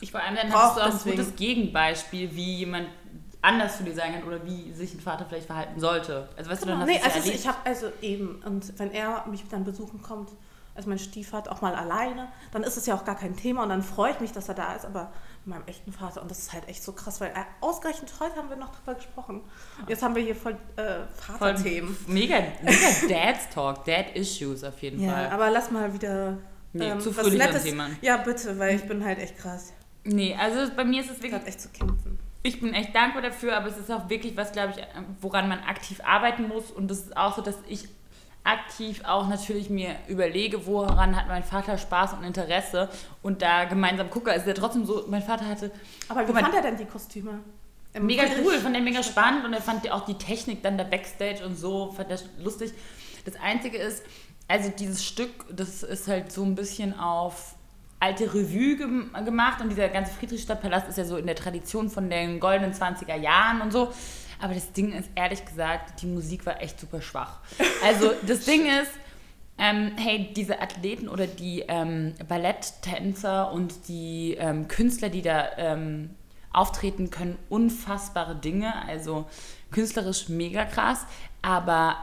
ich Vor allem dann hast du auch ein deswegen- gutes Gegenbeispiel, wie jemand anders zu dir sein kann oder wie sich ein Vater vielleicht verhalten sollte. Also weißt du, dann Genau, hast nee, du es ja also erlebt. ich habe also eben, und wenn er mich dann besuchen kommt, also mein Stiefvater auch mal alleine, dann ist es ja auch gar kein Thema und dann freue ich mich, dass er da ist, aber mit meinem echten Vater, und das ist halt echt so krass, weil äh, ausgerechnet heute haben wir noch drüber gesprochen. Jetzt haben wir hier voll äh, Voll Vaterthemen. mega, mega Dad's Talk, Dad Issues auf jeden Ja, Fall. aber lass mal wieder Nee, ähm, zu am Nettes. Thema. Ja, bitte, weil ich bin halt echt krass. Nee, also bei mir ist es Ich wirklich habe echt zu kämpfen. Ich bin echt dankbar dafür, aber es ist auch wirklich was, glaube ich, woran man aktiv arbeiten muss. Und es ist auch so, dass ich aktiv auch natürlich mir überlege, woran hat mein Vater Spaß und Interesse und da gemeinsam gucke. Ist ja trotzdem so, mein Vater hatte Aber wie fand er denn die Kostüme? Im mega Friedrich- cool, fand er mega spannend und er fand auch die Technik dann der Backstage und so, fand er lustig. Das Einzige ist, also dieses Stück, das ist halt so ein bisschen auf alte Revue gem gemacht und dieser ganze Friedrichstadtpalast ist ja so in der Tradition von den goldenen 20er Jahren und so. Aber das Ding ist, ehrlich gesagt, die Musik war echt super schwach. Also das Ding ist, ähm, hey, diese Athleten oder die ähm, Balletttänzer und die ähm, Künstler, die da ähm, auftreten, können unfassbare Dinge. Also künstlerisch mega krass, aber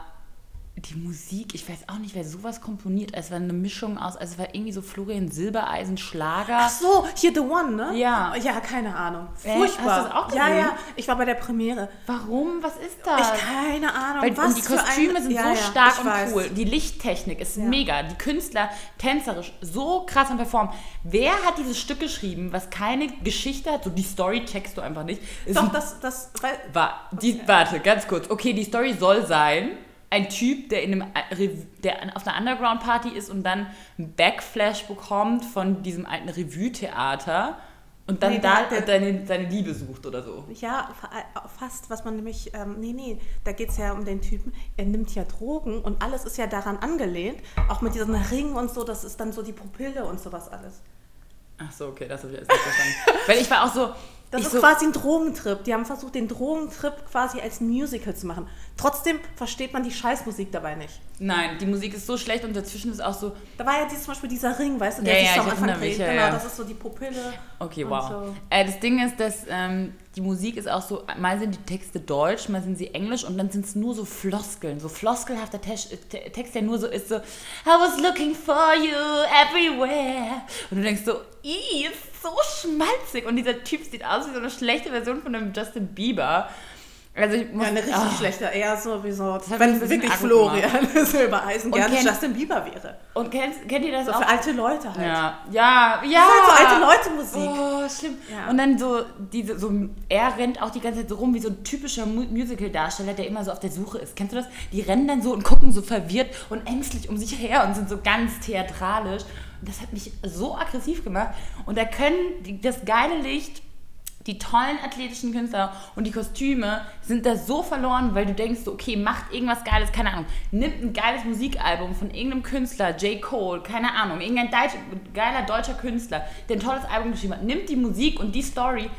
die Musik, ich weiß auch nicht, wer sowas komponiert. Es war eine Mischung aus, also es war irgendwie so Florian Silbereisen Schlager. Ach so, hier The One, ne? Ja. Ja, keine Ahnung. Furchtbar. hast du das auch Ja, gesehen? ja. Ich war bei der Premiere. Warum? Was ist das? Ich keine Ahnung. Weil, was und die Kostüme ein- sind Ja, so ja, stark und weiß. cool. Die Lichttechnik ist Ja. mega. Die Künstler tänzerisch so krass am Performen. Wer hat dieses Stück geschrieben, was keine Geschichte hat? So die Story checkst du einfach nicht. Ist Doch, ein- das, das, War, die, Warte, ganz kurz. Okay, die Story soll sein, ein Typ, der, in einem, äh, der auf einer Underground-Party ist und dann einen Backflash bekommt von diesem alten Revue-Theater und dann Nee, da seine, seine Liebe sucht oder so. ja, äh, fast, was man nämlich, ähm, nee, nee, da geht es ja um den Typen, er nimmt ja Drogen und alles ist ja daran angelehnt, auch mit diesen Ringen und so, das ist dann so die Pupille und sowas alles. Ach so, okay, das habe ich jetzt nicht verstanden. Weil ich war auch so... Das ich ist so, quasi ein Drogentrip. Die haben versucht, den Drogentrip quasi als Musical zu machen. Trotzdem versteht man die Scheißmusik dabei nicht. Nein, die Musik ist so schlecht und dazwischen ist auch so, Da war ja dieses, zum Beispiel dieser Ring, weißt du, der Ja, sich ja, so am Anfang dreht. ja, genau, das ist so die Pupille. okay, wow. So. Äh, das Ding ist, dass ähm, die Musik ist auch so, mal sind die Texte deutsch, mal sind sie englisch und dann sind es nur so Floskeln, so floskelhafter Text, Text, der nur so ist so, I was looking for you everywhere. Und du denkst so, ih, ist so schmalzig. Und dieser Typ sieht aus wie so eine schlechte Version von einem Justin Bieber. Also ich muss, ja, eine richtig oh. schlechte, eher so wie so, wenn wirklich Florian Silbereisen gerne kennt, Justin Bieber wäre. Und kennt, kennt ihr das so auch? für alte Leute halt. Ja, ja, ja. Das ist halt so alte Leute Musik. Oh, schlimm. Ja. Und dann so, diese, so, er rennt auch die ganze Zeit so rum wie so ein typischer Musical-Darsteller, der immer so auf der Suche ist. Kennst du das? Die rennen dann so und gucken so verwirrt und ängstlich um sich her und sind so ganz theatralisch. Und das hat mich so aggressiv gemacht. Und da können das geile Licht die tollen athletischen Künstler und die Kostüme sind da so verloren, weil du denkst, okay, macht irgendwas Geiles, keine Ahnung, nimmt ein geiles Musikalbum von irgendeinem Künstler, J. Cole, keine Ahnung, irgendein Deutsch, geiler deutscher Künstler, der ein tolles Album geschrieben hat, nimmt die Musik und die Story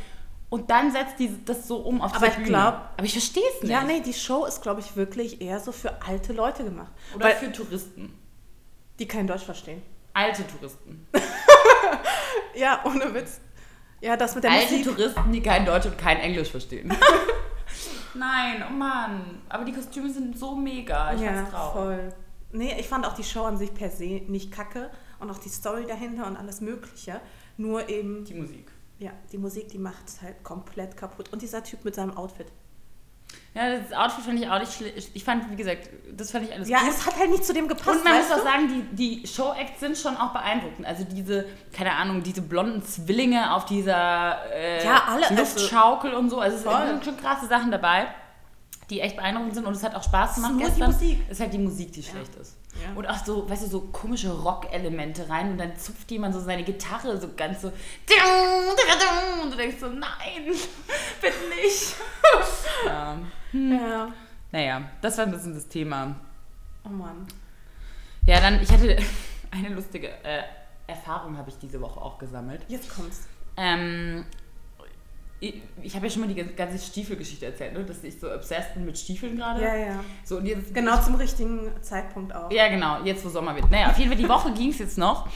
und dann setzt die das so um auf Aber ich glaube, aber ich verstehe es nicht. Ja, nee, die Show ist glaube ich wirklich eher so für alte Leute gemacht oder weil, für Touristen, die kein Deutsch verstehen. Alte Touristen. ja, ohne Witz. Ja, das mit der Alte Musik. Touristen, die kein Deutsch und kein Englisch verstehen. Nein, oh Mann. Aber die Kostüme sind so mega. Ich ja, voll. Nee, ich fand auch die Show an sich per se nicht kacke und auch die Story dahinter und alles Mögliche. Nur eben. Die Musik. Ja, die Musik, die macht es halt komplett kaputt. Und dieser Typ mit seinem Outfit. Ja, das Outfit fand ich auch nicht schlecht. Ich fand, wie gesagt, das fand ich alles Ja, gut. es hat halt nicht zu dem gepasst. Und man muss auch sagen, die, die Show-Acts sind schon auch beeindruckend. Also diese, keine Ahnung, diese blonden Zwillinge auf dieser äh, ja, alle, also Luftschaukel und so. Also es sind schon krasse Sachen dabei, die echt beeindruckend sind und es hat auch Spaß gemacht es ist gestern. Die Musik. Es ist halt die Musik, die ja. schlecht ist. Ja. Und auch so, weißt du, so komische Rock-Elemente rein und dann zupft jemand so seine Gitarre so ganz so und du denkst so, nein, bitte nicht. ja. Hm. ja. Naja, das war ein bisschen das Thema. Oh Mann. Ja, dann, ich hatte eine lustige äh, Erfahrung, habe ich diese Woche auch gesammelt. Jetzt kommt's. Ähm, ich, ich habe ja schon mal die ganze Stiefelgeschichte erzählt, ne? dass ich so obsessed bin mit Stiefeln gerade. Ja, ja. So, und jetzt, genau ich, zum richtigen Zeitpunkt auch. Ja, genau, jetzt wo Sommer wird. Naja, auf jeden Fall, die Woche ging es jetzt noch.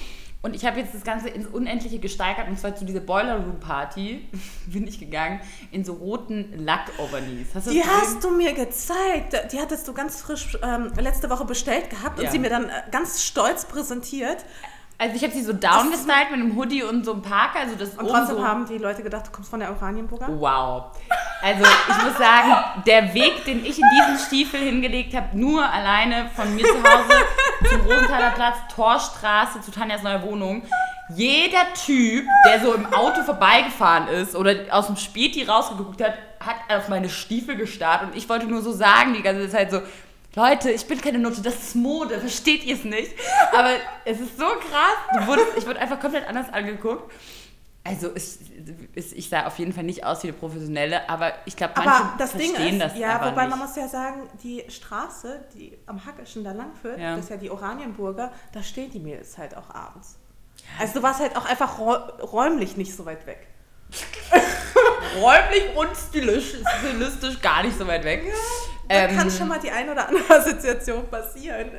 Und ich habe jetzt das Ganze ins Unendliche gesteigert und zwar zu dieser Boiler Room Party bin ich gegangen in so roten Lack-Overknees. Die hast du mir gezeigt. Die hattest du ganz frisch ähm, letzte Woche bestellt gehabt ja. und sie mir dann äh, ganz stolz präsentiert. Also ich habe sie so downgestylt mit einem Hoodie und so einem Parker. Also das und trotzdem so haben die Leute gedacht, du kommst von der Oranienburger? Wow. Also ich muss sagen, der Weg, den ich in diesen Stiefel hingelegt habe, nur alleine von mir zu Hause zum Rosenthaler Platz, Torstraße zu Tanjas neuer Wohnung. Jeder Typ, der so im Auto vorbeigefahren ist oder aus dem Späti rausgeguckt hat, hat auf meine Stiefel gestarrt und ich wollte nur so sagen die ganze Zeit so, Leute, ich bin keine Note, das ist Mode, versteht ihr es nicht? Aber es ist so krass. Wurdest, ich wurde einfach komplett anders angeguckt. Also ich, ich sah auf jeden Fall nicht aus wie eine Professionelle, aber ich glaube, manche aber das verstehen Ding ist, das Ja, wobei nicht. man muss ja sagen, die Straße, die am Hackischen da lang führt, ja. das ist ja die Oranienburger, da stehen die Mädels halt auch abends. Also du warst halt auch einfach räumlich nicht so weit weg. Räumlich und stilistisch, stilistisch gar nicht so weit weg. Ja. Da ähm, kann schon mal die ein oder andere Assoziation passieren.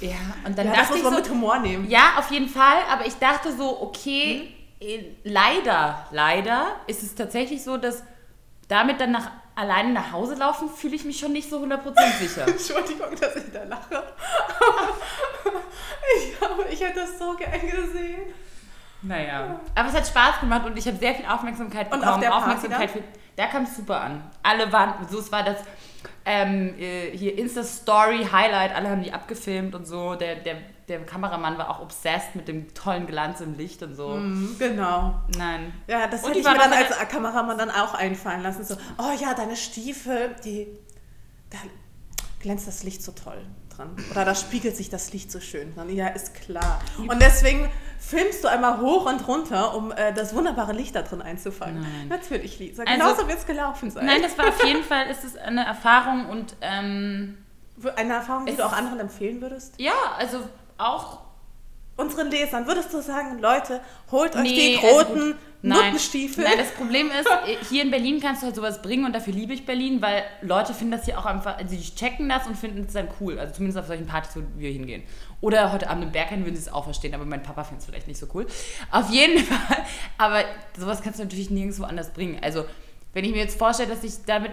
Ja, und dann ja, dachte das muss man so, mit Humor nehmen. Ja, auf jeden Fall. Aber ich dachte so, okay, hm? leider, leider ist es tatsächlich so, dass damit dann nach, alleine nach Hause laufen, fühle ich mich schon nicht so 100% sicher. Entschuldigung, dass ich da lache. ich, glaube, ich hätte das so gern gesehen. Naja. Aber es hat Spaß gemacht und ich habe sehr viel Aufmerksamkeit bekommen. Und auf der Aufmerksamkeit für, da kam es super an. Alle waren, so es war das ähm, äh, hier Insta-Story, Highlight, alle haben die abgefilmt und so. Der, der, der Kameramann war auch obsessed mit dem tollen Glanz im Licht und so. Mm, genau. Nein. Ja, das hätte ich mir dann als Kameramann dann auch einfallen lassen. So, oh ja, deine Stiefel, die, glänzt das Licht so toll dran. Oder da spiegelt sich das Licht so schön dran. Ja, ist klar. Und deswegen filmst du einmal hoch und runter, um äh, das wunderbare Licht da drin einzufangen. Nein. Natürlich, Lisa. Also Genauso also, wird es gelaufen sein. Nein, das war auf jeden Fall ist es eine Erfahrung und ähm, eine Erfahrung, die du auch anderen empfehlen würdest? Ja, also auch unseren Lesern, würdest du sagen, Leute, holt euch nee, die roten also Nuttenstiefel? Nein, das Problem ist, hier in Berlin kannst du halt sowas bringen und dafür liebe ich Berlin, weil Leute finden das hier auch einfach, also die checken das und finden es dann cool. Also zumindest auf solchen Partys, wo wir hingehen. Oder heute Abend im Berghain würden sie es auch verstehen, aber mein Papa findet es vielleicht nicht so cool. Auf jeden Fall, aber sowas kannst du natürlich nirgendwo anders bringen. Also Wenn ich mir jetzt vorstelle, dass ich damit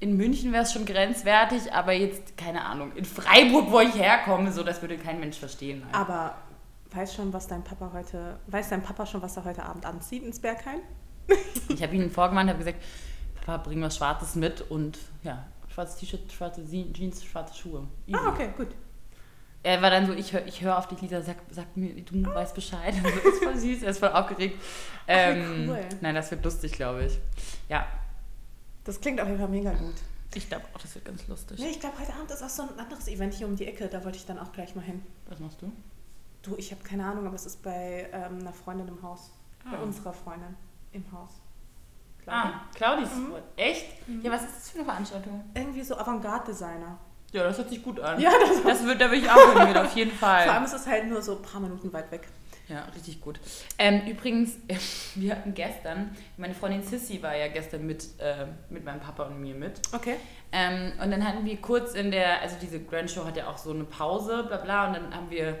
in München wäre es schon grenzwertig, aber jetzt, keine Ahnung, in Freiburg, wo ich herkomme, so, das würde kein Mensch verstehen. Nein. Aber weiß schon, was dein Papa heute, weiß dein Papa schon, was er heute Abend anzieht ins Bergheim? Ich habe ihn vorgewarnt, habe gesagt, Papa, bring was Schwarzes mit und ja, schwarzes T-Shirt, schwarze Jeans, schwarze Schuhe. Easy. Ah, okay, gut. Er war dann so, ich höre ich hör auf dich, Lisa, sag, sag mir, du weißt Bescheid. Also, ist voll süß, er ist voll aufgeregt. Ach, Ähm, cool. Nein, das wird lustig, glaube ich. Ja, Das klingt auf jeden Fall mega gut. ich glaube auch, das wird ganz lustig. Nee, ich glaube, heute Abend ist auch so ein anderes Event hier um die Ecke. Da wollte ich dann auch gleich mal hin. Was machst du? Du, ich habe keine Ahnung, aber es ist bei ähm, einer Freundin im Haus. Bei Ah. unserer Freundin im Haus. Glaube Ah, Claudis. Mhm. Echt? Ja, was ist das für eine Veranstaltung? Irgendwie so Avantgarde-Designer. Ja, das hört sich gut an. Ja, das Das wird, da will ich auch hin, auf jeden Vor allem Fall. ist es halt nur so ein paar Minuten weit weg. Ja, richtig gut. Ähm, übrigens, wir hatten gestern, meine Freundin Sissy war ja gestern mit, äh, mit meinem Papa und mir mit. Okay. Ähm, und dann hatten wir kurz in der, also diese Grand Show hat ja auch so eine Pause, bla bla, und dann haben wir,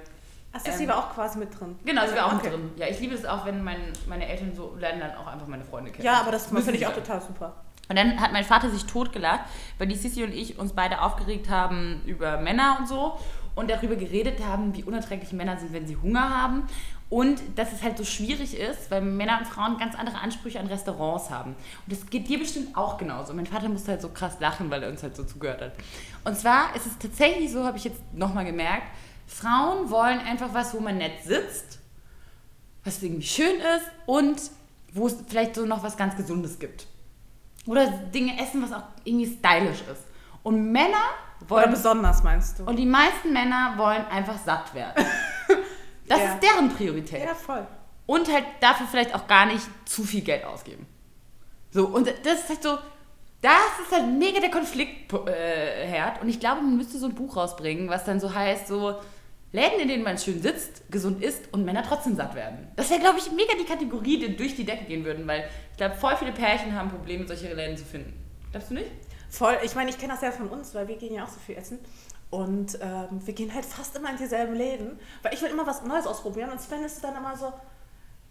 Ach, Sissy Ähm, war auch quasi mit drin. genau, sie war auch Okay. mit drin. Ja, ich liebe es auch, wenn mein, meine Eltern so lernen dann auch einfach meine Freunde kennen. Ja, aber das Müssen finde ich sie auch total super. Und dann hat mein Vater sich totgelacht, weil die Sissy und ich uns beide aufgeregt haben über Männer und so und darüber geredet haben, wie unerträglich Männer sind, wenn sie Hunger haben. Und dass es halt so schwierig ist, weil Männer und Frauen ganz andere Ansprüche an Restaurants haben. Und das geht dir bestimmt auch genauso. Mein Vater musste halt so krass lachen, weil er uns halt so zugehört hat. Und zwar ist es tatsächlich so, habe ich jetzt nochmal gemerkt, Frauen wollen einfach was, wo man nett sitzt, was irgendwie schön ist und wo es vielleicht so noch was ganz Gesundes gibt. Oder Dinge essen, was auch irgendwie stylisch ist. Und Männer Oder wollen. besonders, meinst du? Und die meisten Männer wollen einfach satt werden. Das Ja. ist deren Priorität. ja, voll. Und halt dafür vielleicht auch gar nicht zu viel Geld ausgeben. So, und das ist halt so. Das ist halt mega der Konfliktherd. Äh, und ich glaube, man müsste so ein Buch rausbringen, was dann so heißt, so Läden, in denen man schön sitzt, gesund isst und Männer trotzdem satt werden. Das wäre, glaube ich, mega die Kategorie, die durch die Decke gehen würden, weil ich glaube, voll viele Pärchen haben Probleme, solche Läden zu finden. Glaubst du nicht? Voll. Ich meine, ich kenne das ja von uns, weil wir gehen ja auch so viel essen. Und ähm, wir gehen halt fast immer in dieselben Läden, weil ich will immer was Neues ausprobieren. Und Sven ist dann immer so,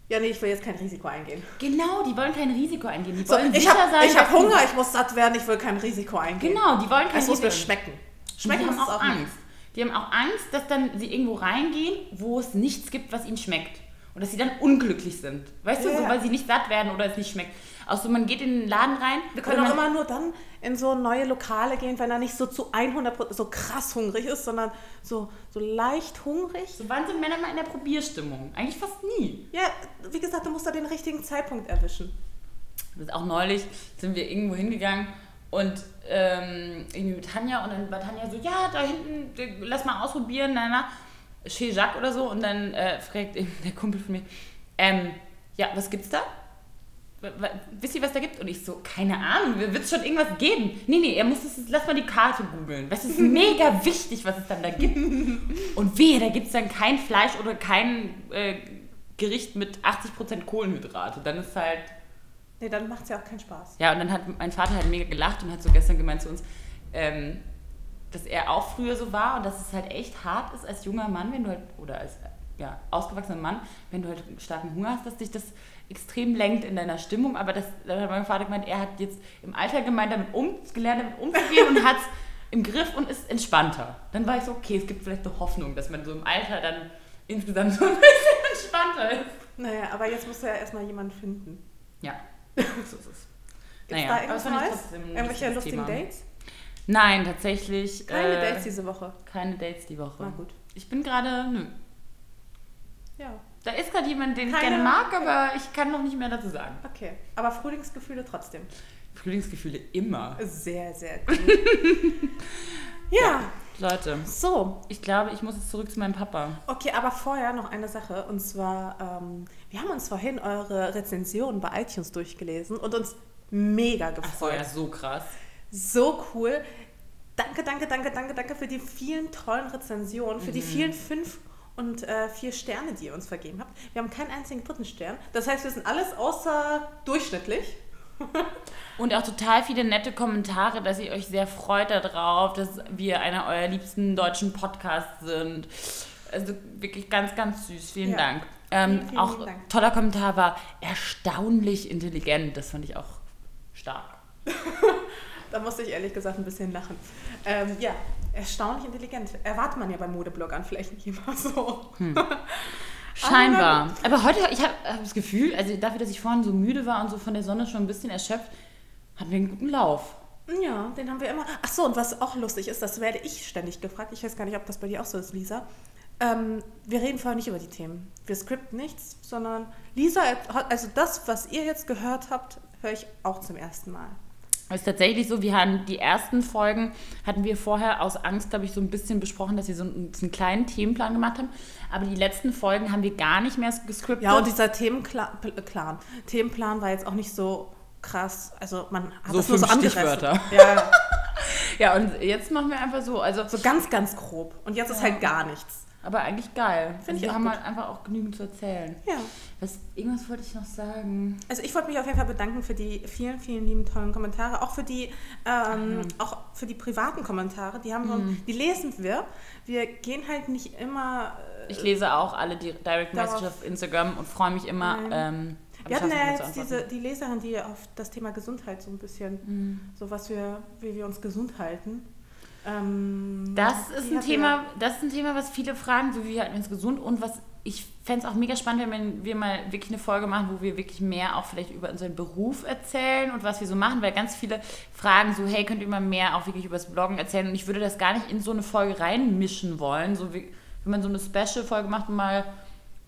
ja, nee, ich will jetzt kein Risiko eingehen. Genau, die wollen kein Risiko eingehen. Die So, wollen ich sicher habe sein. ich hab sie- Hunger, ich muss satt werden, ich will kein Risiko eingehen. Genau, die wollen kein Es muss mir Risiko. schmecken. Schmecken es auch auch Angst. Die haben auch Angst, dass dann sie irgendwo reingehen, wo es nichts gibt, was ihnen schmeckt. Und dass sie dann unglücklich sind. Weißt du, Ja, so, ja. weil sie nicht satt werden oder es nicht schmeckt. Auch so, man geht in den Laden rein. Wir können auch immer nur dann in so neue Lokale gehen, wenn er nicht so zu 100% so krass hungrig ist, sondern so, so leicht hungrig. So, wann sind Männer mal in der Probierstimmung? Eigentlich fast nie. Ja, wie gesagt, du musst da den richtigen Zeitpunkt erwischen. Das ist auch neulich, sind wir irgendwo hingegangen und ähm, irgendwie mit Tanja und dann war Tanja so, ja, da hinten, lass mal ausprobieren, na, na, Chez Jacques oder so und dann äh, fragt eben der Kumpel von mir, ähm, ja, was gibt's da? Wisst ihr, was da gibt? Und ich so, keine Ahnung, wird es schon irgendwas geben? Nee, nee, er muss es, lass mal die Karte googeln. Weißt du, es ist mega wichtig, was es dann da gibt. Und wehe, da gibt es dann kein Fleisch oder kein äh, Gericht mit 80% Kohlenhydrate. Dann ist halt Nee, dann macht es ja auch keinen Spaß. ja, und dann hat mein Vater halt mega gelacht und hat so gestern gemeint zu uns, ähm, dass er auch früher so war und dass es halt echt hart ist als junger Mann, wenn du halt, oder als ja, ausgewachsener Mann, wenn du halt starken Hunger hast, dass dich das extrem lenkt in deiner Stimmung. Aber das, da hat mein Vater gemeint, er hat jetzt im Alter gemeint, damit um, gelernt, damit umzugehen und hat es im Griff und ist entspannter. Dann war ich so, okay, es gibt vielleicht eine Hoffnung, dass man so im Alter dann insgesamt so ein bisschen entspannter ist. Naja, aber jetzt musst du ja erstmal jemanden finden. Ja, so ist es. Gibt's Naja, da aber irgendwas ich Neues? trotzdem Irgendwelche lustigen Thema. Dates? Nein, tatsächlich. Keine äh, Dates diese Woche. Keine Dates die Woche. Na gut. Ich bin gerade, nö. Ja, Da ist gerade jemand, den ich Keine- gerne mag, aber ich kann noch nicht mehr dazu sagen. okay. Aber Frühlingsgefühle trotzdem. Frühlingsgefühle immer. Sehr, sehr gut. ja, Leute, so. ich glaube, ich muss jetzt zurück zu meinem Papa. Okay, aber vorher noch eine Sache. Und zwar, ähm, wir haben uns vorhin eure Rezension bei iTunes durchgelesen und uns mega Ach so, gefreut. ja, so krass. So cool. Danke, danke, danke, danke, danke für die vielen tollen Rezensionen, für die vielen fünf und äh, vier Sterne, die ihr uns vergeben habt. Wir haben keinen einzigen dritten Stern. Das heißt, wir sind alles außer durchschnittlich. Und auch total viele nette Kommentare, dass ihr euch sehr freut darauf, dass wir einer eurer liebsten deutschen Podcasts sind. Also wirklich ganz, ganz süß. Vielen Ja. Dank. Ähm, Vielen, vielen auch lieben Dank. toller Kommentar war erstaunlich intelligent. Das fand ich auch Stark. Da musste ich ehrlich gesagt ein bisschen lachen. Ähm, ja, erstaunlich intelligent. Erwartet man ja bei Modebloggern vielleicht nicht immer so. Hm. Scheinbar. Aber heute, ich habe hab das Gefühl, also dafür, dass ich vorhin so müde war und so von der Sonne schon ein bisschen erschöpft, hatten wir einen guten Lauf. Ja, den haben wir immer. Ach so, und was auch lustig ist, das werde ich ständig gefragt. Ich weiß gar nicht, ob das bei dir auch so ist, Lisa. Ähm, wir reden vorher nicht über die Themen. Wir skripten nichts, sondern Lisa, also das, was ihr jetzt gehört habt, höre ich auch zum ersten Mal. Es ist tatsächlich so, wir haben die ersten Folgen, hatten wir vorher aus Angst, glaube ich, so ein bisschen besprochen, dass wir so einen, so einen, kleinen Themenplan gemacht haben. Aber die letzten Folgen haben wir gar nicht mehr gescriptet. Ja, und dieser Themenplan, Themenplan war jetzt auch nicht so krass. Also man hat so das nur so Stichwörter. Ja. ja, und jetzt machen wir einfach so. Also so ganz, ganz grob. Und jetzt ja. ist halt gar nichts. Aber eigentlich geil. Finde also ich wir haben gut. halt einfach auch genügend zu erzählen. Ja. Was, irgendwas wollte ich noch sagen. Also ich wollte mich auf jeden Fall bedanken für die vielen, vielen lieben tollen Kommentare. Auch für die, ähm, mhm. auch für die privaten Kommentare. Die haben mhm. die lesen wir. Wir gehen halt nicht immer. Äh, ich lese auch alle die Direct Messages auf Instagram und freue mich immer. Ähm, wir hatten ja jetzt diese, die Leserin, die auf das Thema Gesundheit so ein bisschen, mhm. so was wir, wie wir uns gesund halten. Ähm, das ist ein Thema, das ist ein Thema, was viele fragen, so wie halten wir uns gesund und was ich fände es auch mega spannend, wenn wir mal wirklich eine Folge machen, wo wir wirklich mehr auch vielleicht über unseren Beruf erzählen und was wir so machen, weil ganz viele fragen so, hey, könnt ihr mal mehr auch wirklich über das Bloggen erzählen und ich würde das gar nicht in so eine Folge reinmischen wollen, so wie wenn man so eine Special-Folge macht und mal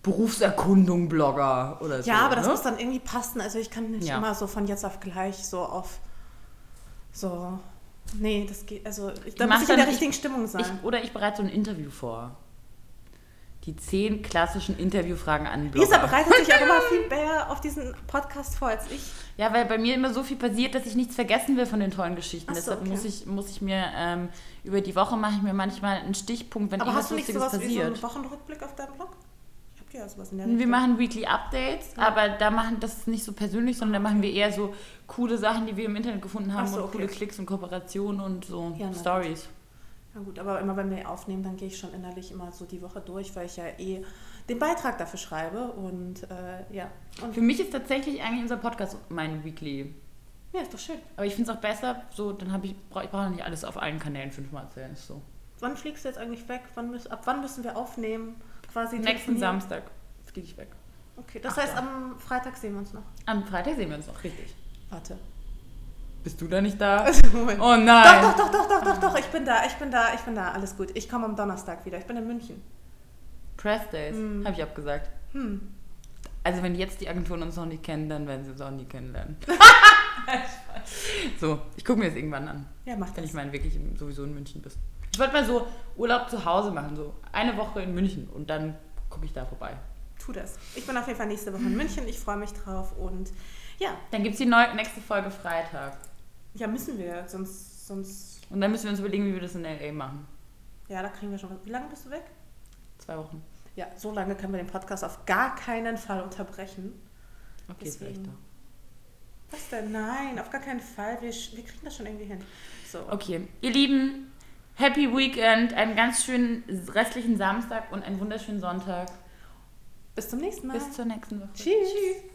Berufserkundung Blogger oder so. Ja, aber das ne? muss dann irgendwie passen. Also ich kann nicht ja. immer so von jetzt auf gleich so auf so Nee, das geht, also ich, da muss ich in der richtigen ich, Stimmung sein. Ich, oder ich bereite so ein Interview vor. Die zehn klassischen Interviewfragen an Blogger. Lisa bereitet sich auch immer viel mehr auf diesen Podcast vor als ich. Ja, weil bei mir immer so viel passiert, dass ich nichts vergessen will von den tollen Geschichten. So, Deshalb okay. muss, ich, muss ich mir ähm, über die Woche mache ich mir manchmal einen Stichpunkt, wenn Aber irgendwas Lustiges passiert. Aber hast du nicht sowas passiert. wie so einen Wochenrückblick auf deinem Blog? ja sowas in der Wir machen Weekly Updates, ja. aber da machen das ist nicht so persönlich, sondern da machen wir eher so coole Sachen, die wir im Internet gefunden haben so, und okay. coole Klicks und Kooperationen und so ja, Stories. Ja gut, aber immer wenn wir aufnehmen, dann gehe ich schon innerlich immer so die Woche durch, weil ich ja eh den Beitrag dafür schreibe und äh, ja. Und Für mich ist tatsächlich eigentlich unser Podcast mein Weekly. Ja, ist doch schön. Aber ich finde es auch besser, so dann habe ich, ich brauche nicht alles auf allen Kanälen fünfmal erzählen. So. Wann fliegst du jetzt eigentlich weg? Wann, ab wann müssen wir aufnehmen? quasi Nächsten Samstag fliege ich weg. Okay, das Ach, heißt, ja. am Freitag sehen wir uns noch. Am Freitag sehen wir uns noch, richtig. Warte. Bist du da nicht da? oh nein. Doch, doch, doch, doch, doch, doch, doch. Ich bin da, ich bin da, ich bin da. Alles gut. Ich komme am Donnerstag wieder. Ich bin in München. Press Days, hm. habe ich abgesagt. Hm. Also wenn jetzt die Agenturen uns noch nicht kennen, dann werden sie uns auch nie kennenlernen. so, ich gucke mir das irgendwann an. Ja, mach das. Wenn ich meine, wirklich sowieso in München bist. Ich wollte mal so Urlaub zu Hause machen, so eine Woche in München und dann gucke ich da vorbei. Tu das. Ich bin auf jeden Fall nächste Woche in München. Ich freue mich drauf und ja. Dann gibt es die neue, nächste Folge Freitag. Ja, müssen wir, sonst, sonst. Und dann müssen wir uns überlegen, wie wir das in LA machen. Ja, da kriegen wir schon was. Wie lange bist du weg? Zwei Wochen. Ja, so lange können wir den Podcast auf gar keinen Fall unterbrechen. Okay, Deswegen. vielleicht doch. Was denn? Nein, auf gar keinen Fall. Wir, wir kriegen das schon irgendwie hin. So. Okay, ihr Lieben, Happy Weekend, einen ganz schönen restlichen Samstag und einen wunderschönen Sonntag. Bis zum nächsten Mal. Bis zur nächsten Woche. Tschüss. Tschüss.